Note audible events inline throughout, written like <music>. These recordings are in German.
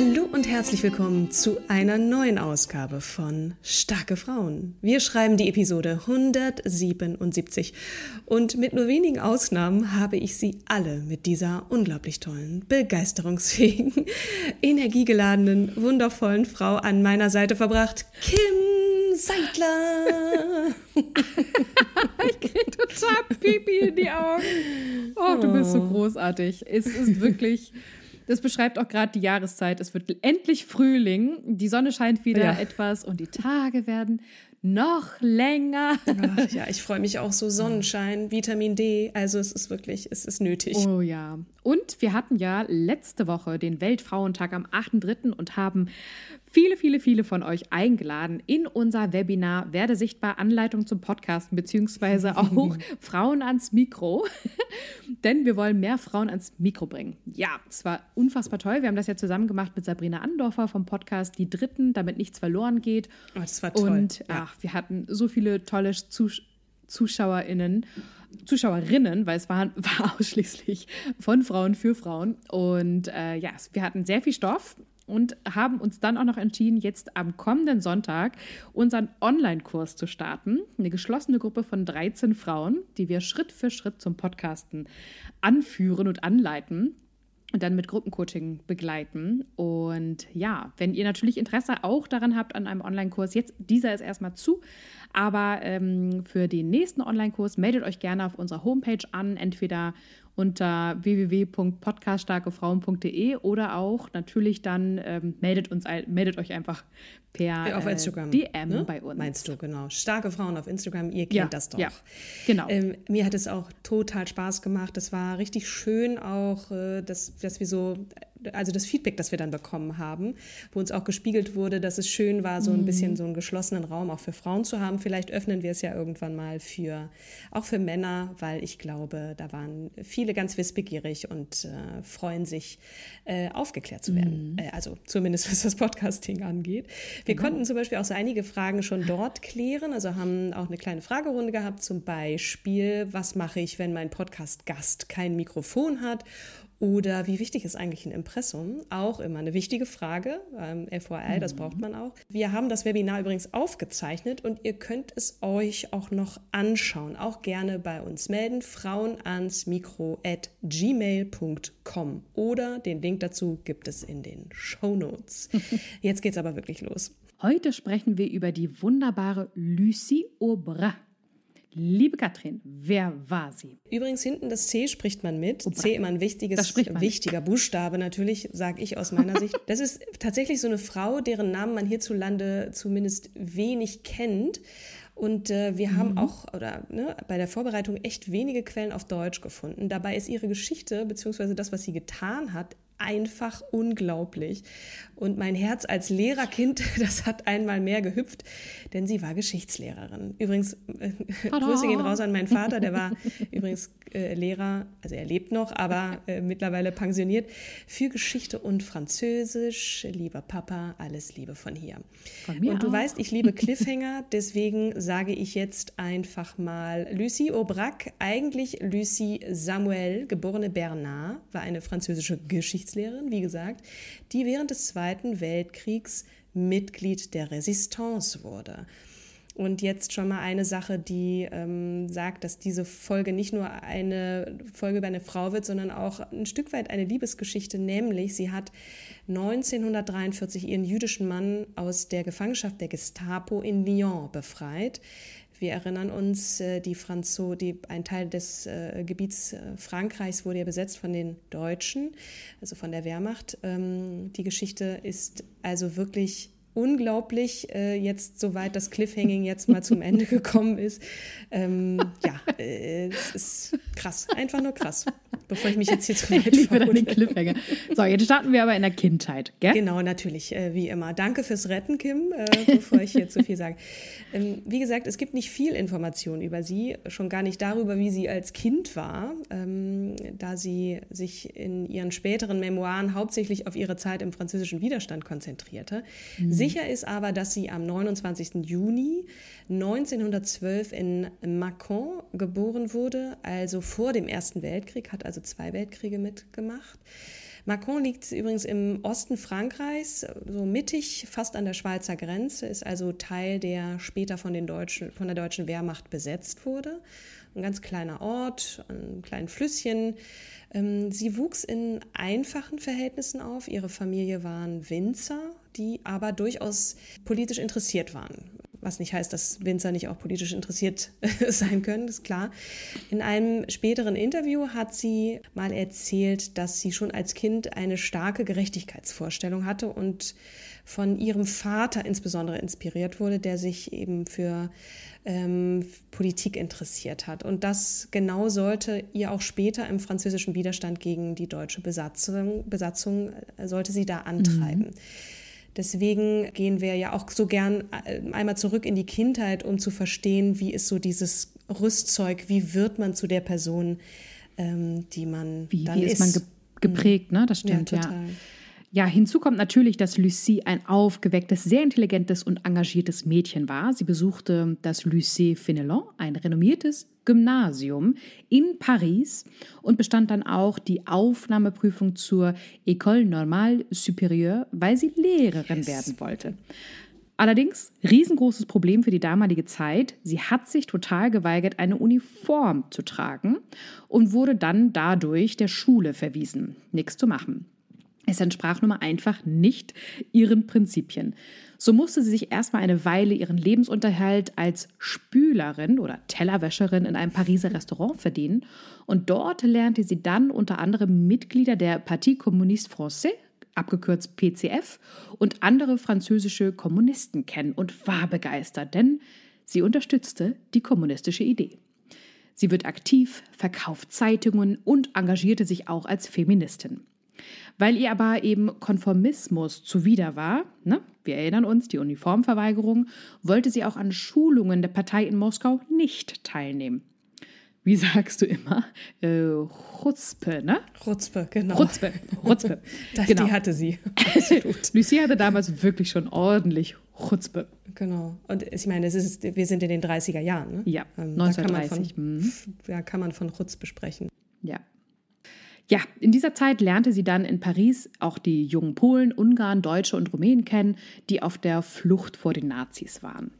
Hallo und herzlich willkommen zu einer neuen Ausgabe von Starke Frauen. Wir schreiben die Episode 177 und mit nur wenigen Ausnahmen habe ich sie alle mit dieser unglaublich tollen, begeisterungsfähigen, <laughs> energiegeladenen, wundervollen Frau an meiner Seite verbracht. Kim Seidler. <laughs> ich kriege total Pipi in die Augen. Oh, du bist so großartig. Es ist wirklich das beschreibt auch gerade die Jahreszeit. Es wird endlich Frühling, die Sonne scheint wieder ja. etwas und die Tage werden noch länger. Ach, ja, ich freue mich auch so. Sonnenschein, Vitamin D. Also es ist wirklich, es ist nötig. Oh ja. Und wir hatten ja letzte Woche den Weltfrauentag am 8.3. und haben viele, viele, viele von euch eingeladen in unser Webinar Werde sichtbar Anleitung zum Podcasten beziehungsweise <laughs> auch Frauen ans Mikro. <laughs> Denn wir wollen mehr Frauen ans Mikro bringen. Ja, es war unfassbar toll. Wir haben das ja zusammen gemacht mit Sabrina Andorfer vom Podcast Die Dritten, damit nichts verloren geht. Oh, das war toll. Und ja. ach, wir hatten so viele tolle Zus ZuschauerInnen. Zuschauerinnen, weil es war, <laughs> war ausschließlich von Frauen für Frauen. Und äh, ja, wir hatten sehr viel Stoff und haben uns dann auch noch entschieden, jetzt am kommenden Sonntag unseren Online-Kurs zu starten. Eine geschlossene Gruppe von 13 Frauen, die wir Schritt für Schritt zum Podcasten anführen und anleiten und dann mit Gruppencoaching begleiten. Und ja, wenn ihr natürlich Interesse auch daran habt an einem Online-Kurs, jetzt dieser ist erstmal zu, aber ähm, für den nächsten Online-Kurs meldet euch gerne auf unserer Homepage an, entweder unter www.podcaststarkefrauen.de oder auch natürlich dann ähm, meldet, uns, meldet euch einfach per auf Instagram, äh, DM ne? bei uns. Meinst du, genau. Starke Frauen auf Instagram, ihr kennt ja, das doch. Ja, genau. Ähm, mir hat es auch total Spaß gemacht. Es war richtig schön auch, äh, dass, dass wir so, also das Feedback, das wir dann bekommen haben, wo uns auch gespiegelt wurde, dass es schön war, so ein mhm. bisschen so einen geschlossenen Raum auch für Frauen zu haben. Vielleicht öffnen wir es ja irgendwann mal für, auch für Männer, weil ich glaube, da waren viele ganz wissbegierig und äh, freuen sich, äh, aufgeklärt zu werden. Mhm. Äh, also zumindest was das Podcasting angeht. Wir genau. konnten zum Beispiel auch so einige Fragen schon dort klären, also haben auch eine kleine Fragerunde gehabt, zum Beispiel, was mache ich, wenn mein Podcast-Gast kein Mikrofon hat oder wie wichtig ist eigentlich ein Impressum? Auch immer eine wichtige Frage. Ähm, FYI, mhm. das braucht man auch. Wir haben das Webinar übrigens aufgezeichnet und ihr könnt es euch auch noch anschauen. Auch gerne bei uns melden. Frauen ans Mikro at gmail.com oder den Link dazu gibt es in den Show Notes. <laughs> Jetzt geht's aber wirklich los. Heute sprechen wir über die wunderbare Lucie Aubra. Liebe Katrin, wer war sie? Übrigens, hinten das C spricht man mit. Oh, C immer ein wichtiges, wichtiger Buchstabe, natürlich, sage ich aus meiner Sicht. <laughs> Das ist tatsächlich so eine Frau, deren Namen man hierzulande zumindest wenig kennt. Und äh, wir mhm. haben auch oder ne, bei der Vorbereitung echt wenige Quellen auf Deutsch gefunden. Dabei ist ihre Geschichte bzw. das, was sie getan hat, einfach unglaublich. Und mein Herz als Lehrerkind, <laughs> das hat einmal mehr gehüpft, denn sie war Geschichtslehrerin. Übrigens, äh, Grüße gehen raus an meinen Vater, der war <laughs> übrigens äh, Lehrer, also er lebt noch, aber äh, mittlerweile pensioniert, für Geschichte und Französisch. Lieber Papa, alles Liebe von hier. Von mir und du auch. weißt, ich liebe Cliffhanger, <laughs> deswegen sage ich jetzt einfach mal Lucie Aubrac, eigentlich Lucie Samuel, geborene Bernard, war eine französische Geschichtslehrerin, wie gesagt, die während des Zweiten Weltkriegs Mitglied der Resistance wurde. Und jetzt schon mal eine Sache, die ähm, sagt, dass diese Folge nicht nur eine Folge über eine Frau wird, sondern auch ein Stück weit eine Liebesgeschichte. Nämlich, sie hat 1943 ihren jüdischen Mann aus der Gefangenschaft der Gestapo in Lyon befreit. Wir erinnern uns, äh, die Franzo, die, ein Teil des äh, Gebiets äh, Frankreichs wurde ja besetzt von den Deutschen, also von der Wehrmacht. Ähm, die Geschichte ist also wirklich unglaublich äh, jetzt soweit das Cliffhanging jetzt mal zum Ende <laughs> gekommen ist. Ähm, ja, äh, es ist krass, einfach nur krass. Bevor ich mich jetzt hier zu <laughs> weit Lieber den Cliffhanger. So, jetzt starten wir aber in der Kindheit, gell? Genau, natürlich, äh, wie immer. Danke fürs Retten, Kim, äh, bevor ich hier zu viel sage. Ähm, wie gesagt, es gibt nicht viel Information über sie, schon gar nicht darüber, wie sie als Kind war, ähm, da sie sich in ihren späteren Memoiren hauptsächlich auf ihre Zeit im französischen Widerstand konzentrierte. Mhm. Sicher ist aber, dass sie am 29. Juni 1912 in Mâcon geboren wurde, also vor dem Ersten Weltkrieg, hat also zwei Weltkriege mitgemacht. Macron liegt übrigens im Osten Frankreichs, so mittig, fast an der Schweizer Grenze, ist also Teil, der später von, den Deutschen, von der deutschen Wehrmacht besetzt wurde. Ein ganz kleiner Ort, ein kleines Flüsschen. Ähm, sie wuchs in einfachen Verhältnissen auf. Ihre Familie waren Winzer, die aber durchaus politisch interessiert waren was nicht heißt, dass Winzer nicht auch politisch interessiert <laughs> sein können, ist klar. In einem späteren Interview hat sie mal erzählt, dass sie schon als Kind eine starke Gerechtigkeitsvorstellung hatte und von ihrem Vater insbesondere inspiriert wurde, der sich eben für ähm, Politik interessiert hat. Und das genau sollte ihr auch später im französischen Widerstand gegen die deutsche Besatzung, Besatzung äh, sollte sie da antreiben. Mhm. Deswegen gehen wir ja auch so gern äh, einmal zurück in die Kindheit, um zu verstehen, wie ist so dieses Rüstzeug, wie wird man zu der Person, ähm, die man wie, dann wie ist. man ge geprägt, ne? Das stimmt, ja. ja. Ja, hinzu kommt natürlich, dass Lucie ein aufgewecktes, sehr intelligentes und engagiertes Mädchen war. Sie besuchte das Lycée Fenelon, ein renommiertes Gymnasium in Paris und bestand dann auch die Aufnahmeprüfung zur École Normale Supérieure, weil sie Lehrerin yes. werden wollte. Allerdings, riesengroßes Problem für die damalige Zeit, sie hat sich total geweigert, eine Uniform zu tragen und wurde dann dadurch der Schule verwiesen. Nichts zu machen. Es entsprach nun mal einfach nicht ihren Prinzipien. So musste sie sich erstmal eine Weile ihren Lebensunterhalt als Spülerin oder Tellerwäscherin in einem Pariser Restaurant verdienen. Und dort lernte sie dann unter anderem Mitglieder der Parti Communiste Français, abgekürzt PCF, und andere französische Kommunisten kennen und war begeistert, denn sie unterstützte die kommunistische Idee. Sie wird aktiv, verkauft Zeitungen und engagierte sich auch als Feministin. Weil ihr aber eben Konformismus zuwider war, ne? wir erinnern uns, die Uniformverweigerung, wollte sie auch an Schulungen der Partei in Moskau nicht teilnehmen. Wie sagst du immer? Äh, Chutzpe, ne? Chutzpe, genau. Chutzpe, Chutzpe. <laughs> das, genau. Die hatte sie. <laughs> Lucie hatte damals wirklich schon ordentlich Chutzpe. Genau. Und ich meine, es ist, wir sind in den 30er Jahren, ne? Ja, ähm, 1930. Da kann man von, mhm. ja, kann man von Chutzpe sprechen. Ja, ja, in dieser Zeit lernte sie dann in Paris auch die jungen Polen, Ungarn, Deutsche und Rumänen kennen, die auf der Flucht vor den Nazis waren.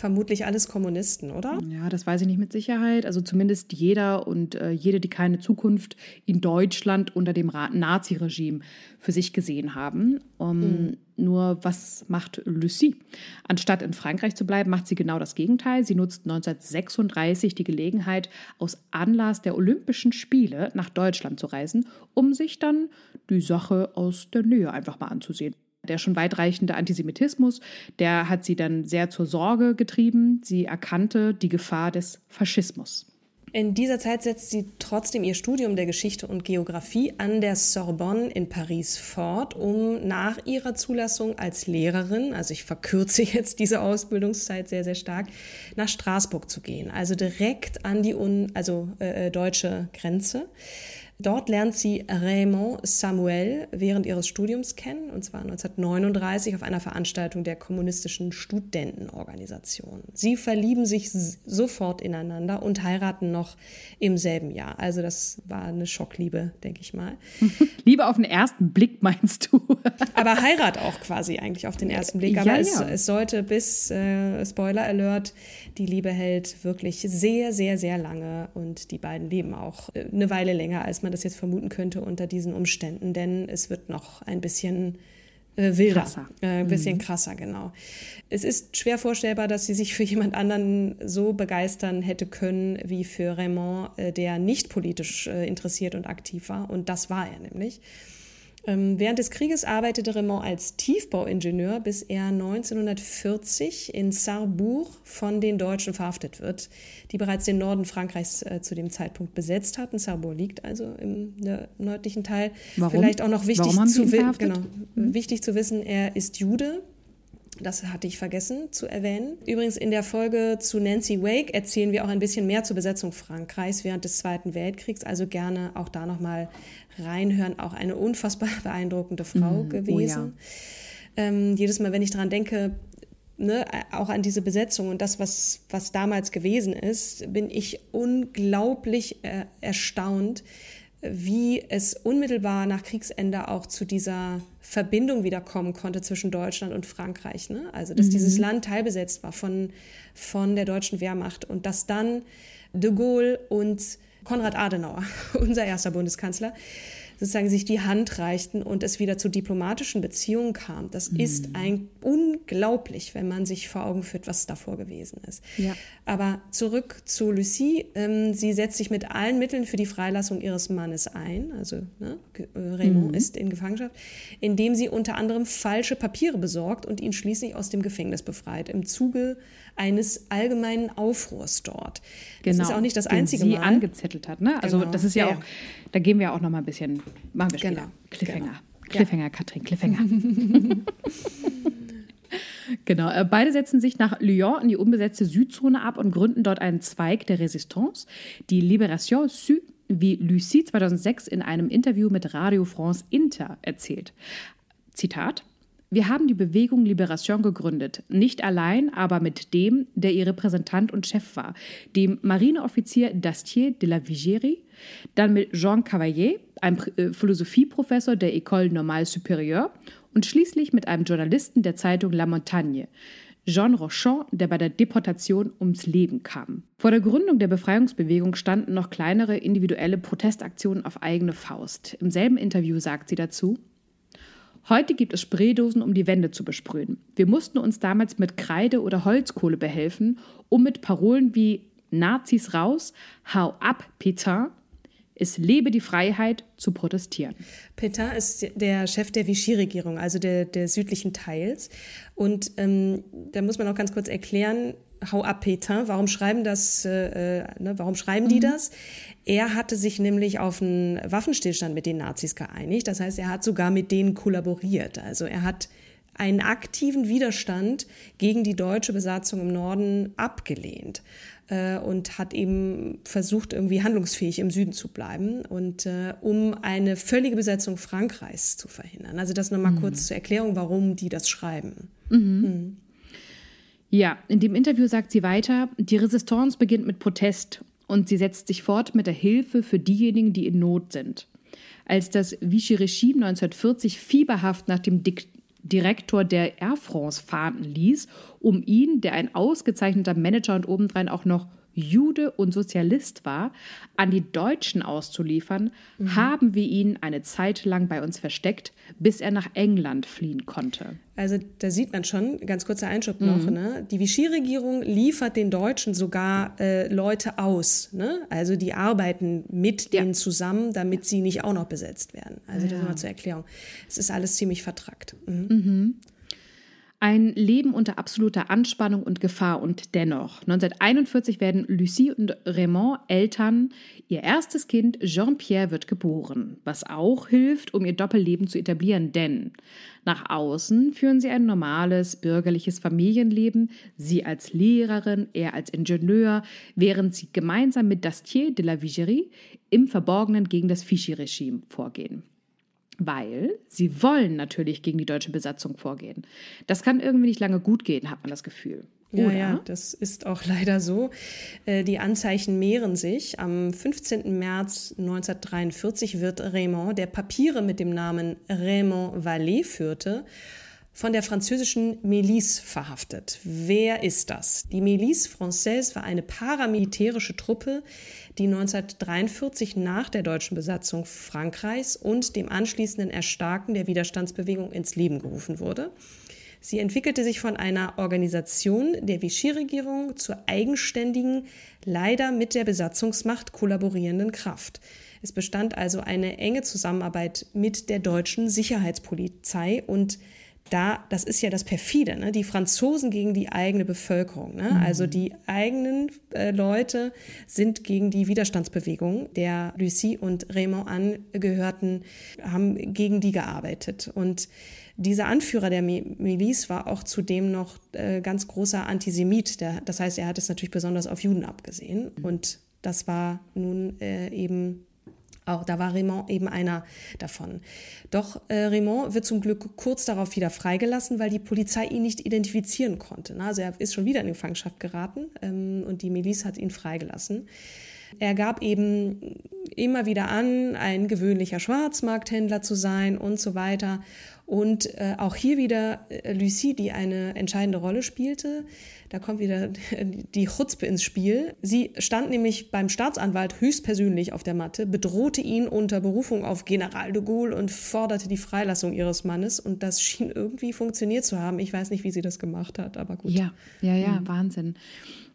Vermutlich alles Kommunisten, oder? Ja, das weiß ich nicht mit Sicherheit. Also zumindest jeder und äh, jede, die keine Zukunft in Deutschland unter dem Nazi-Regime für sich gesehen haben. Um, mhm. Nur was macht Lucie? Anstatt in Frankreich zu bleiben, macht sie genau das Gegenteil. Sie nutzt 1936 die Gelegenheit, aus Anlass der Olympischen Spiele nach Deutschland zu reisen, um sich dann die Sache aus der Nähe einfach mal anzusehen. Der schon weitreichende Antisemitismus, der hat sie dann sehr zur Sorge getrieben. Sie erkannte die Gefahr des Faschismus. In dieser Zeit setzt sie trotzdem ihr Studium der Geschichte und Geografie an der Sorbonne in Paris fort, um nach ihrer Zulassung als Lehrerin, also ich verkürze <laughs> jetzt diese Ausbildungszeit sehr, sehr stark, nach Straßburg zu gehen, also direkt an die un, also, äh, äh deutsche Grenze. Dort lernt sie Raymond Samuel während ihres Studiums kennen, und zwar 1939 auf einer Veranstaltung der kommunistischen Studentenorganisation. Sie verlieben sich sofort ineinander und heiraten noch im selben Jahr. Also das war eine Schockliebe, denke ich mal. <laughs> Liebe auf den ersten Blick, meinst du? <laughs> Aber Heirat auch quasi eigentlich auf den ersten Blick. Aber ja, es, ja. es, sollte bis, äh, Spoiler Alert, die Liebe hält wirklich sehr, sehr, sehr lange und die beiden leben auch äh, eine Weile länger, als man das jetzt vermuten könnte unter diesen Umständen, denn es wird noch ein bisschen äh, wilder, krasser. Äh, ein bisschen mhm. krasser, genau. Es ist schwer vorstellbar, dass sie sich für jemand anderen so begeistern hätte können wie für Raymond, äh, der nicht politisch äh, interessiert und aktiv war. Und das war er nämlich. Ähm, während des Krieges arbeitete Raymond als Tiefbauingenieur, bis er 1940 in Sarrebourg von den Deutschen verhaftet wird, die bereits den Norden Frankreichs äh, zu dem Zeitpunkt besetzt hatten. Sarrebourg liegt also im nördlichen Teil. Warum? Vielleicht auch noch wichtig zu, genau, mhm. wichtig zu wissen, er ist Jude, das hatte ich vergessen zu erwähnen. Übrigens in der Folge zu Nancy Wake erzählen wir auch ein bisschen mehr zur Besetzung Frankreichs während des Zweiten Weltkriegs. Also gerne auch da nochmal reinhören. Auch eine unfassbar <laughs> beeindruckende Frau mm, gewesen. Oh ja. ähm, jedes Mal, wenn ich daran denke, ne, auch an diese Besetzung und das, was, was damals gewesen ist, bin ich unglaublich äh, erstaunt, wie es unmittelbar nach Kriegsende auch zu dieser Verbindung wiederkommen konnte zwischen Deutschland und Frankreich. Ne? Also, dass mhm. dieses Land teilbesetzt war von, von der deutschen Wehrmacht und dass dann de Gaulle und Konrad Adenauer, <laughs> unser erster Bundeskanzler, sozusagen sich die Hand reichten und es wieder zu diplomatischen Beziehungen kam. Das mhm. ist ein unglaublich, wenn man sich vor Augen führt, was davor gewesen ist. Ja. Aber zurück zu Lucie. Ähm, sie setzt sich mit allen Mitteln für die Freilassung ihres Mannes ein. Also ne, äh, Raymond mhm. ist in Gefangenschaft, indem sie unter anderem falsche Papiere besorgt und ihn schließlich aus dem Gefängnis befreit. Im Zuge eines allgemeinen Aufruhrs dort. Genau, das ist auch nicht das einzige sie Mal. angezettelt hat. Ne? Also genau. das ist ja, ja, auch, da gehen wir auch noch mal ein bisschen, machen wir später. Genau. Cliffhanger. Genau. Cliffhanger, ja. Katrin, Cliffhanger. <laughs> <laughs> Genau, äh, beide setzen sich nach Lyon in die unbesetzte Südzone ab und gründen dort einen Zweig der Resistance, die Libération Sud, wie Lucie 2006 in einem Interview mit Radio France Inter erzählt. Zitat: wir haben die Bewegung Liberation gegründet, nicht allein, aber mit dem, der ihr Repräsentant und Chef war, dem Marineoffizier Dastier de la Vigerie, dann mit Jean Cavalier, einem äh, Philosophieprofessor der École Normale Supérieure und schließlich mit einem Journalisten der Zeitung La Montagne, Jean Rochon, der bei der Deportation ums Leben kam. Vor der Gründung der Befreiungsbewegung standen noch kleinere individuelle Protestaktionen auf eigene Faust. Im selben Interview sagt sie dazu, Heute gibt es Spraydosen, um die Wände zu besprühen. Wir mussten uns damals mit Kreide oder Holzkohle behelfen, um mit Parolen wie Nazis raus, hau ab, Peter, es lebe die Freiheit zu protestieren. Petain ist der Chef der Vichy-Regierung, also der, der südlichen Teils. Und ähm, da muss man auch ganz kurz erklären, hau ab Petain, warum schreiben das, äh, äh ne, warum schreiben die mhm. das? Er hatte sich nämlich auf einen Waffenstillstand mit den Nazis geeinigt. Das heißt, er hat sogar mit denen kollaboriert. Also er hat einen aktiven Widerstand gegen die deutsche Besatzung im Norden abgelehnt äh, und hat eben versucht, irgendwie handlungsfähig im Süden zu bleiben und äh, um eine völlige Besetzung Frankreichs zu verhindern. Also das nochmal mhm. kurz zur Erklärung, warum die das schreiben. Mhm. Mhm. Ja, in dem Interview sagt sie weiter, die Resistance beginnt mit Protest und sie setzt sich fort mit der Hilfe für diejenigen, die in Not sind. Als das Vichy-Regime 1940 fieberhaft nach dem Dik Direktor der Air France fahnden ließ, um ihn, der ein ausgezeichneter Manager und obendrein auch noch Jude und Sozialist war, an die Deutschen auszuliefern, mhm. haben wir ihn eine Zeit lang bei uns versteckt, bis er nach England fliehen konnte. Also da sieht man schon, ganz kurzer Einschub noch, mhm. ne? die Vichy-Regierung liefert den Deutschen sogar äh, Leute aus. Ne? Also die arbeiten mit ja. denen zusammen, damit sie nicht auch noch besetzt werden. Also ja. das mal zur Erklärung. Es ist alles ziemlich vertrackt. Mhm. Ein Leben unter absoluter Anspannung und Gefahr und dennoch. 1941 werden Lucie und Raymond Eltern. Ihr erstes Kind, Jean-Pierre, wird geboren, was auch hilft, um ihr Doppelleben zu etablieren, denn nach außen führen sie ein normales bürgerliches Familienleben, sie als Lehrerin, er als Ingenieur, während sie gemeinsam mit Dastier de la Vigerie im Verborgenen gegen das Vichy-Regime vorgehen weil sie wollen natürlich gegen die deutsche Besatzung vorgehen. Das kann irgendwie nicht lange gut gehen, hat man das Gefühl. Oder? Ja, ja, das ist auch <laughs> leider so. Äh, die Anzeichen mehren sich. Am 15. März 1943 wird Raymond, der Papiere mit dem Namen Raymond Vallée führte, von der französischen Milice verhaftet. Wer ist das? Die Milice Française war eine paramilitärische Truppe, die 1943 nach der deutschen Besatzung Frankreichs und dem anschließenden Erstarken der Widerstandsbewegung ins Leben gerufen wurde. Sie entwickelte sich von einer Organisation der Vichy-Regierung zur eigenständigen, leider mit der Besatzungsmacht kollaborierenden Kraft. Es bestand also eine enge Zusammenarbeit mit der deutschen Sicherheitspolizei und da, das ist ja das perfide, ne? die Franzosen gegen die eigene Bevölkerung. Ne? Mhm. Also die eigenen äh, Leute sind gegen die Widerstandsbewegung der Lucie und Raymond angehörten, haben gegen die gearbeitet. Und dieser Anführer der Miliz war auch zudem noch äh, ganz großer Antisemit. Der, das heißt, er hat es natürlich besonders auf Juden abgesehen. Mhm. Und das war nun äh, eben auch da war Raymond eben einer davon. Doch äh, Raymond wird zum Glück kurz darauf wieder freigelassen, weil die Polizei ihn nicht identifizieren konnte. Ne? Also er ist schon wieder in Gefangenschaft geraten ähm, und die Miliz hat ihn freigelassen. Er gab eben immer wieder an, ein gewöhnlicher Schwarzmarkthändler zu sein und so weiter. Und äh, auch hier wieder äh, Lucie, die eine entscheidende Rolle spielte. Da kommt wieder <laughs> die Chutzpe ins Spiel. Sie stand nämlich beim Staatsanwalt höchstpersönlich auf der Matte, bedrohte ihn unter Berufung auf General de Gaulle und forderte die Freilassung ihres Mannes. Und das schien irgendwie funktioniert zu haben. Ich weiß nicht, wie sie das gemacht hat, aber gut. Ja, ja, ja, mhm. Wahnsinn.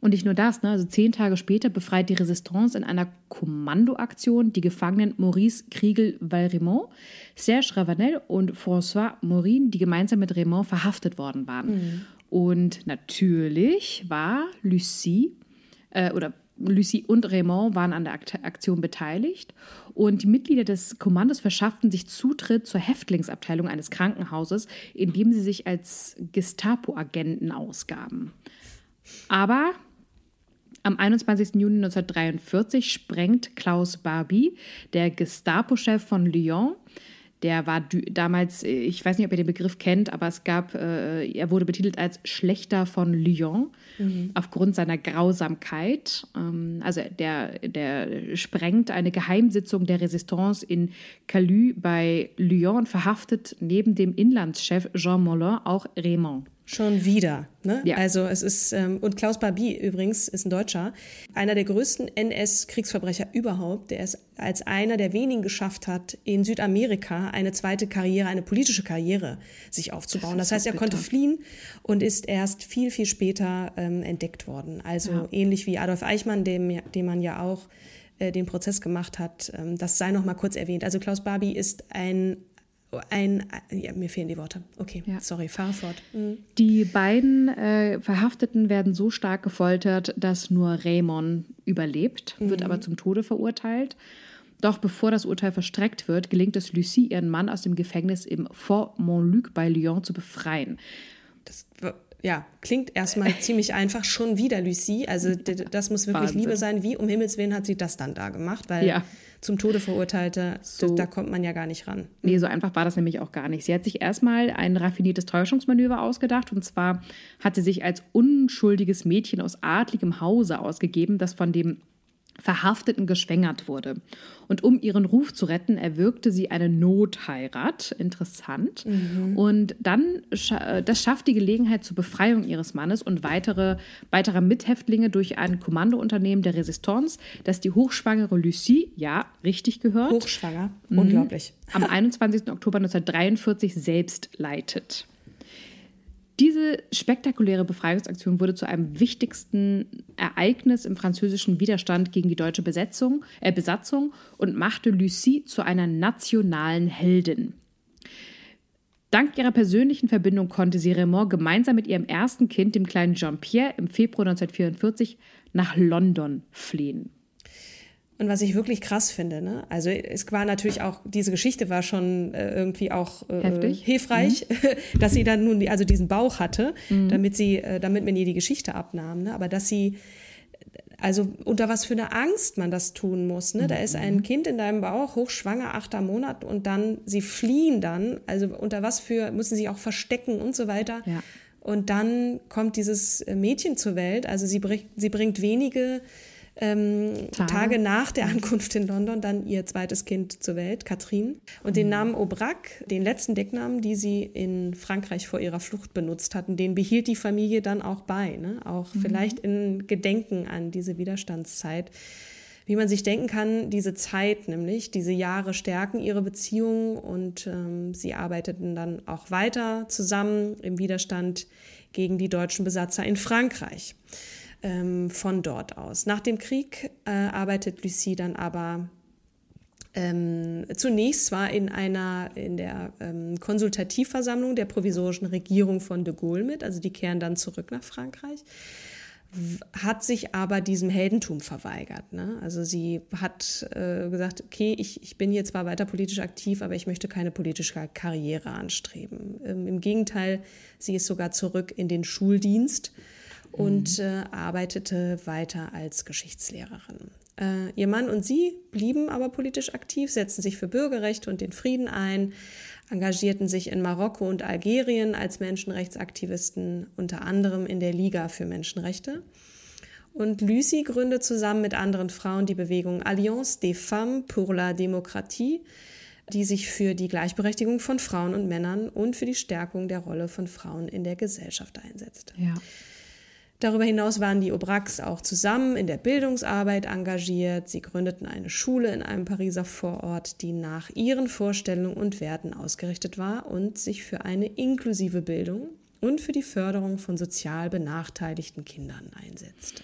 Und nicht nur das, ne? also zehn Tage später befreit die Resistance in einer Kommandoaktion die Gefangenen Maurice Kriegel-Valrimont, Serge Ravanel und François Morin, die gemeinsam mit Raymond verhaftet worden waren. Mhm. Und natürlich war Lucie äh, oder Lucie und Raymond waren an der Aktion beteiligt und die Mitglieder des Kommandos verschafften sich Zutritt zur Häftlingsabteilung eines Krankenhauses, indem sie sich als Gestapo-Agenten ausgaben. Aber am 21. Juni 1943 sprengt Klaus Barbie, der Gestapo-Chef von Lyon, der war damals, ich weiß nicht, ob ihr den Begriff kennt, aber es gab, äh, er wurde betitelt als Schlechter von Lyon mhm. aufgrund seiner Grausamkeit. Ähm, also der, der sprengt eine Geheimsitzung der Resistance in Calus bei Lyon und verhaftet neben dem Inlandschef Jean Moulin auch Raymond. Schon wieder. Ne? Ja. Also es ist, ähm, und Klaus Barbie übrigens ist ein Deutscher, einer der größten NS-Kriegsverbrecher überhaupt, der es als einer der wenigen geschafft hat, in Südamerika eine zweite Karriere, eine politische Karriere sich aufzubauen. Das, das heißt, er konnte fliehen und ist erst viel, viel später ähm, entdeckt worden. Also ja. ähnlich wie Adolf Eichmann, dem, dem man ja auch äh, den Prozess gemacht hat. Ähm, das sei noch mal kurz erwähnt. Also Klaus Barbie ist ein ein, ja, mir fehlen die Worte. Okay, ja. sorry, fahr fort. Mhm. Die beiden äh, Verhafteten werden so stark gefoltert, dass nur Raymond überlebt, mhm. wird aber zum Tode verurteilt. Doch bevor das Urteil verstreckt wird, gelingt es Lucie, ihren Mann aus dem Gefängnis im Fort Montluc bei Lyon zu befreien. Das ja, klingt erstmal <laughs> ziemlich einfach. Schon wieder Lucie. Also das muss wirklich Wahnsinn. Liebe sein. Wie um Himmels Willen hat sie das dann da gemacht? Weil ja zum Tode verurteilte, so, da, da, kommt man ja gar nicht ran. Nee, so einfach war das nämlich auch gar nicht. Sie hat sich erstmal ein raffiniertes Täuschungsmanöver ausgedacht und zwar hat sie sich als unschuldiges Mädchen aus adligem Hause ausgegeben, das von dem Verhafteten geschwängert wurde. Und um ihren Ruf zu retten, erwirkte sie eine Notheirat. Interessant. Mhm. Und dann, das schafft die Gelegenheit zur Befreiung ihres Mannes und weitere, weiterer Mithäftlinge durch ein Kommandounternehmen der Resistance, das die hochschwangere Lucie, ja, richtig gehört. Hochschwanger, mhm, unglaublich. Am 21. Oktober 1943 selbst leitet. Diese spektakuläre Befreiungsaktion wurde zu einem wichtigsten Ereignis im französischen Widerstand gegen die deutsche Besetzung, äh, Besatzung und machte Lucie zu einer nationalen Heldin. Dank ihrer persönlichen Verbindung konnte sie Raymond gemeinsam mit ihrem ersten Kind, dem kleinen Jean-Pierre, im Februar 1944 nach London fliehen. Und was ich wirklich krass finde, ne? also es war natürlich auch, diese Geschichte war schon äh, irgendwie auch äh, hilfreich, mhm. <laughs> dass sie dann nun die, also diesen Bauch hatte, mhm. damit sie, äh, damit man ihr die Geschichte abnahm. Ne? Aber dass sie, also unter was für eine Angst man das tun muss. Ne? Mhm. Da ist ein mhm. Kind in deinem Bauch, hochschwanger, achter Monat und dann, sie fliehen dann, also unter was für, müssen sie auch verstecken und so weiter. Ja. Und dann kommt dieses Mädchen zur Welt, also sie, bringt, sie bringt wenige ähm, Tage. Tage. nach der Ankunft in London dann ihr zweites Kind zur Welt, Katrin. Und den mhm. Namen Aubrac, den letzten Decknamen, die sie in Frankreich vor ihrer Flucht benutzt hatten, den behielt die Familie dann auch bei. Ne? Auch mhm. vielleicht in Gedenken an diese Widerstandszeit. Wie man sich denken kann, diese Zeit, nämlich diese Jahre stärken ihre Beziehung und ähm, sie arbeiteten dann auch weiter zusammen im Widerstand gegen die deutschen Besatzer in Frankreich ähm, von dort aus. Nach dem Krieg äh, arbeitet Lucie dann aber ähm, zunächst zwar in einer in der ähm, Konsultativversammlung der provisorischen Regierung von de Gaulle mit, also die kehren dann zurück nach Frankreich, hat sich aber diesem Heldentum verweigert. Ne? Also sie hat äh, gesagt, okay, ich, ich bin hier zwar weiter politisch aktiv, aber ich möchte keine politische Karriere anstreben. Ähm, Im Gegenteil, sie ist sogar zurück in den Schuldienst und mhm. äh, arbeitete weiter als Geschichtslehrerin. Äh, ihr Mann und sie blieben aber politisch aktiv, setzten sich für Bürgerrechte und den Frieden ein, engagierten sich in Marokko und Algerien als Menschenrechtsaktivisten, unter anderem in der Liga für Menschenrechte. Und Lucy gründet zusammen mit anderen Frauen die Bewegung Alliance des Femmes pour la Démocratie, die sich für die Gleichberechtigung von Frauen und Männern und für die Stärkung der Rolle von Frauen in der Gesellschaft einsetzt. Ja. Darüber hinaus waren die Aubracs auch zusammen in der Bildungsarbeit engagiert. Sie gründeten eine Schule in einem Pariser Vorort, die nach ihren Vorstellungen und Werten ausgerichtet war und sich für eine inklusive Bildung und für die Förderung von sozial benachteiligten Kindern einsetzte.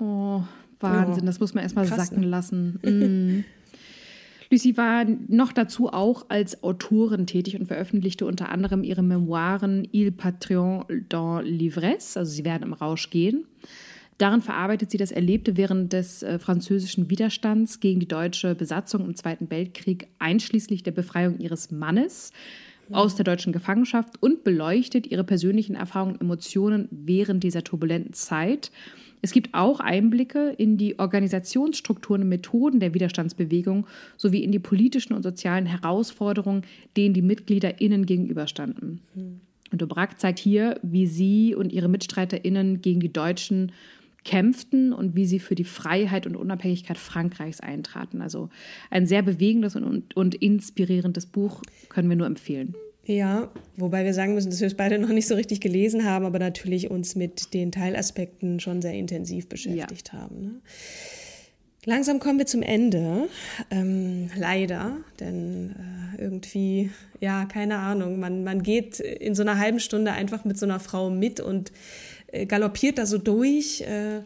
Oh, Wahnsinn, oh, das muss man erstmal sacken ne? lassen. <laughs> Mm. Lucy war noch dazu auch als Autorin tätig und veröffentlichte unter anderem ihre Memoiren Il Patron dans l'ivresse, also Sie werden im Rausch gehen. Darin verarbeitet sie das Erlebte während des äh, französischen Widerstands gegen die deutsche Besatzung im Zweiten Weltkrieg, einschließlich der Befreiung ihres Mannes aus der deutschen Gefangenschaft und beleuchtet ihre persönlichen Erfahrungen und Emotionen während dieser turbulenten Zeit es gibt auch Einblicke in die Organisationsstrukturen und Methoden der Widerstandsbewegung sowie in die politischen und sozialen Herausforderungen, denen die MitgliederInnen gegenüberstanden. Mhm. Und Dobrak zeigt hier, wie sie und ihre MitstreiterInnen gegen die Deutschen kämpften und wie sie für die Freiheit und Unabhängigkeit Frankreichs eintraten. Also ein sehr bewegendes und, und, und inspirierendes Buch können wir nur empfehlen. Ja, wobei wir sagen müssen, dass wir es beide <laughs> noch nicht so richtig gelesen haben, aber natürlich uns mit den Teilaspekten schon sehr intensiv beschäftigt ja. haben. Ne? Langsam kommen wir zum Ende, ähm, leider, denn äh, irgendwie, ja, keine Ahnung, man, man geht in so einer halben Stunde einfach mit so einer Frau mit und äh, galoppiert da so durch. Äh,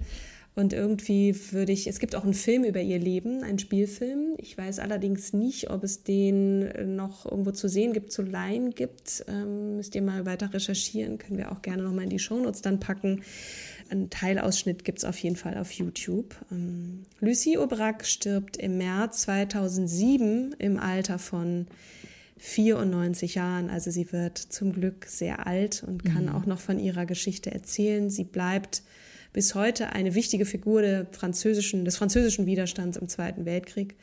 und irgendwie würde ich, es gibt auch einen Film über ihr Leben, einen Spielfilm. Ich weiß allerdings nicht, ob es den noch irgendwo zu sehen gibt, zu leihen gibt. Ähm, müsst ihr mal weiter recherchieren, können wir auch gerne nochmal in die Shownotes dann packen. Ein Teilausschnitt gibt es auf jeden Fall auf YouTube. Ähm, Lucie Aubrac stirbt im März 2007 im Alter von 94 Jahren. Also sie wird zum Glück sehr alt und kann mhm. auch noch von ihrer Geschichte erzählen. Sie bleibt bis heute eine wichtige Figur französischen, des französischen Widerstands im Zweiten Weltkrieg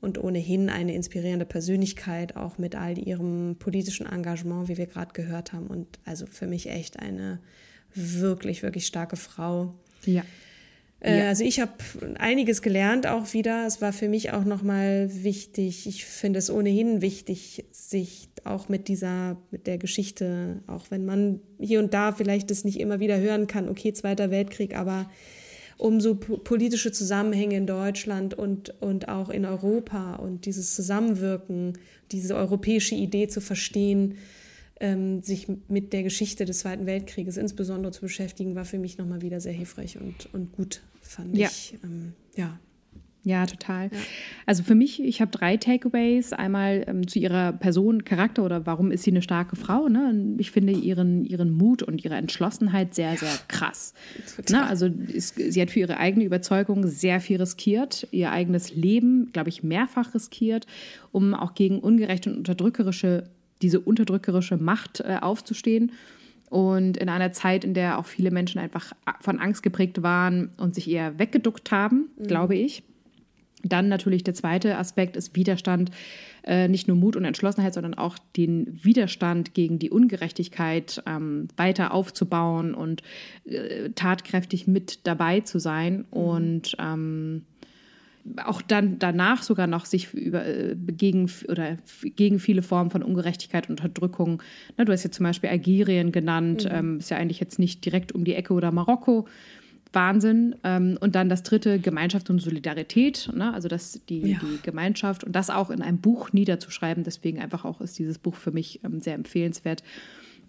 und ohnehin eine inspirierende Persönlichkeit, auch mit all ihrem politischen Engagement, wie wir gerade gehört haben. Und also für mich echt eine wirklich, wirklich starke Frau. Ja. Äh, ja. Also ich habe einiges gelernt auch wieder. Es war für mich auch nochmal wichtig. Ich finde es ohnehin wichtig, sich auch mit dieser, mit der Geschichte, auch wenn man hier und da vielleicht das nicht immer wieder hören kann, okay, Zweiter Weltkrieg, aber um so politische Zusammenhänge in Deutschland und, und auch in Europa und dieses Zusammenwirken, diese europäische Idee zu verstehen, ähm, sich mit der Geschichte des Zweiten Weltkrieges insbesondere zu beschäftigen, war für mich nochmal wieder sehr hilfreich und, und gut, fand ja. ich. Ähm, ja. Ja, total. Ja. Also für mich, ich habe drei Takeaways. Einmal ähm, zu ihrer Person, Charakter oder warum ist sie eine starke Frau. Ne? Ich finde ihren, ihren Mut und ihre Entschlossenheit sehr, sehr krass. Ne? Also ist, sie hat für ihre eigene Überzeugung sehr viel riskiert, ihr eigenes Leben, glaube ich, mehrfach riskiert, um auch gegen ungerechte und unterdrückerische, diese unterdrückerische Macht äh, aufzustehen. Und in einer Zeit, in der auch viele Menschen einfach von Angst geprägt waren und sich eher weggeduckt haben, mhm. glaube ich. Dann natürlich der zweite Aspekt ist Widerstand, äh, nicht nur Mut und Entschlossenheit, sondern auch den Widerstand gegen die Ungerechtigkeit ähm, weiter aufzubauen und äh, tatkräftig mit dabei zu sein mhm. und ähm, auch dann danach sogar noch sich über, äh, gegen oder gegen viele Formen von Ungerechtigkeit und Unterdrückung. Na, du hast ja zum Beispiel Algerien genannt, mhm. ähm, ist ja eigentlich jetzt nicht direkt um die Ecke oder Marokko. Wahnsinn. Ähm, und dann das dritte, Gemeinschaft und Solidarität, ne? also das, die, ja. die Gemeinschaft und das auch in einem Buch niederzuschreiben. Deswegen einfach auch ist dieses Buch für mich ähm, sehr empfehlenswert.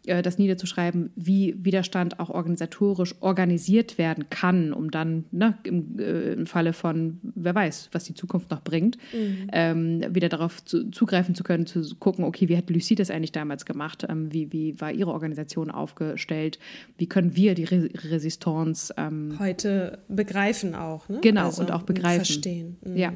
Äh, das niederzuschreiben, wie Widerstand auch organisatorisch organisiert werden kann, um dann ne, im, äh, im, Falle von, wer weiß, was die Zukunft noch bringt, mhm. ähm, wieder darauf zu, zugreifen zu können, zu gucken, okay, wie hat Lucie das eigentlich damals gemacht? Ähm, wie, wie war ihre Organisation aufgestellt? Wie können wir die Re Resistance ähm, heute begreifen auch? Ne? Genau, also, und auch begreifen. Verstehen. Mhm. Ja.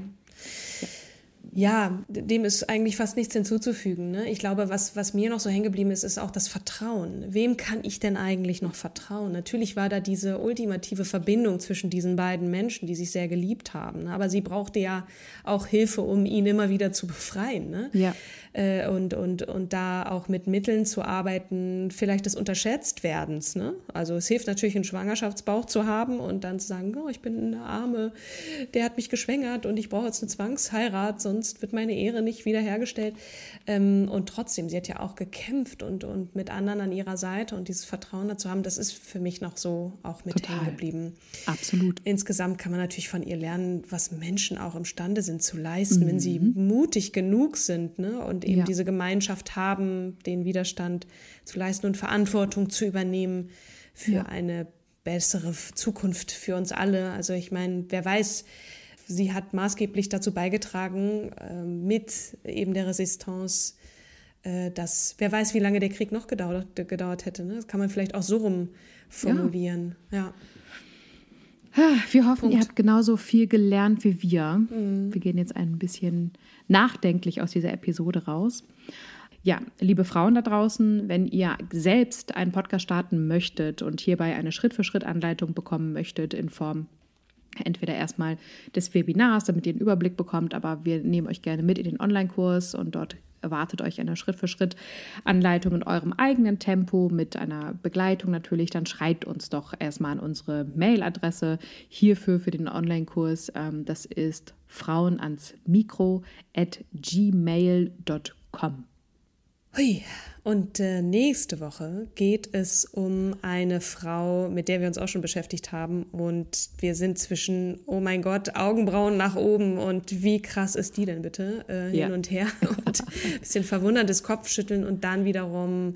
Ja, dem ist eigentlich fast nichts hinzuzufügen. Ne? Ich glaube, was, was mir noch so hängen geblieben ist, ist auch das Vertrauen. Wem kann ich denn eigentlich noch vertrauen? Natürlich war da diese ultimative Verbindung zwischen diesen beiden Menschen, die sich sehr geliebt haben. Ne? Aber sie brauchte ja auch Hilfe, um ihn immer wieder zu befreien. Ne? Ja. Äh, und, und, und da auch mit Mitteln zu arbeiten, vielleicht des Unterschätztwerdens. Ne? Also es hilft natürlich, einen Schwangerschaftsbauch zu haben und dann zu sagen, oh, ich bin eine Arme, der hat mich geschwängert und ich brauche jetzt eine Zwangsheirat, sonst wird meine Ehre nicht wiederhergestellt. Ähm, und trotzdem, sie hat ja auch gekämpft und, und mit anderen an ihrer Seite und dieses Vertrauen dazu haben, das ist für mich noch so auch mit hängen geblieben. Absolut. Insgesamt kann man natürlich von ihr lernen, was Menschen auch imstande sind zu leisten, mhm. wenn sie mhm. mutig genug sind ne? und und eben ja. diese Gemeinschaft haben, den Widerstand zu leisten und Verantwortung zu übernehmen für ja. eine bessere Zukunft für uns alle. Also ich meine, wer weiß, sie hat maßgeblich dazu beigetragen, äh, mit eben der Resistance, äh, dass wer weiß, wie lange der Krieg noch gedauert, gedauert hätte. Ne? Das kann man vielleicht auch so rum formulieren. Ja. ja. Wir hoffen, Punkt. ihr habt genauso viel gelernt wie wir. Mhm. Wir gehen jetzt ein bisschen nachdenklich aus dieser Episode raus. Ja, liebe Frauen da draußen, wenn ihr selbst einen Podcast starten möchtet und hierbei eine Schritt-für-Schritt-Anleitung bekommen möchtet in Form entweder erstmal des Webinars, damit ihr einen Überblick bekommt, aber wir nehmen euch gerne mit in den Online-Kurs und dort erwartet euch eine Schritt-für-Schritt-Anleitung in eurem eigenen Tempo mit einer Begleitung natürlich, dann schreibt uns doch erstmal an unsere Mailadresse hierfür für den Online-Kurs. Ähm, das ist frauen ans Mikro at gmail.com. Hui. Und äh, nächste Woche geht es um eine Frau, mit der wir uns auch schon beschäftigt haben. Und wir sind zwischen, oh mein Gott, Augenbrauen nach oben und wie krass ist die denn bitte? Äh, ja. Hin und her <laughs> und ein bisschen verwunderndes Kopfschütteln und dann wiederum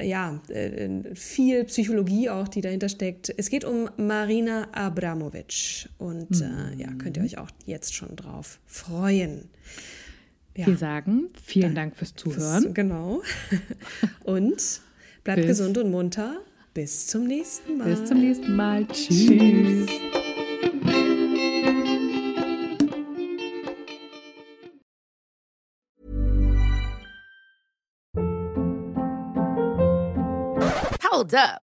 ja, äh, viel Psychologie auch, die dahinter steckt. Es geht um Marina Abramovic und mhm. ja, könnt ihr euch auch jetzt schon drauf freuen. Ja. Wir sagen vielen Dank fürs Zuhören. Fürs, genau. <laughs> Und bleibt Bis. gesund und munter. Bis zum nächsten Mal. Bis zum nächsten Mal. Tschüss. Tschüss. Hold up.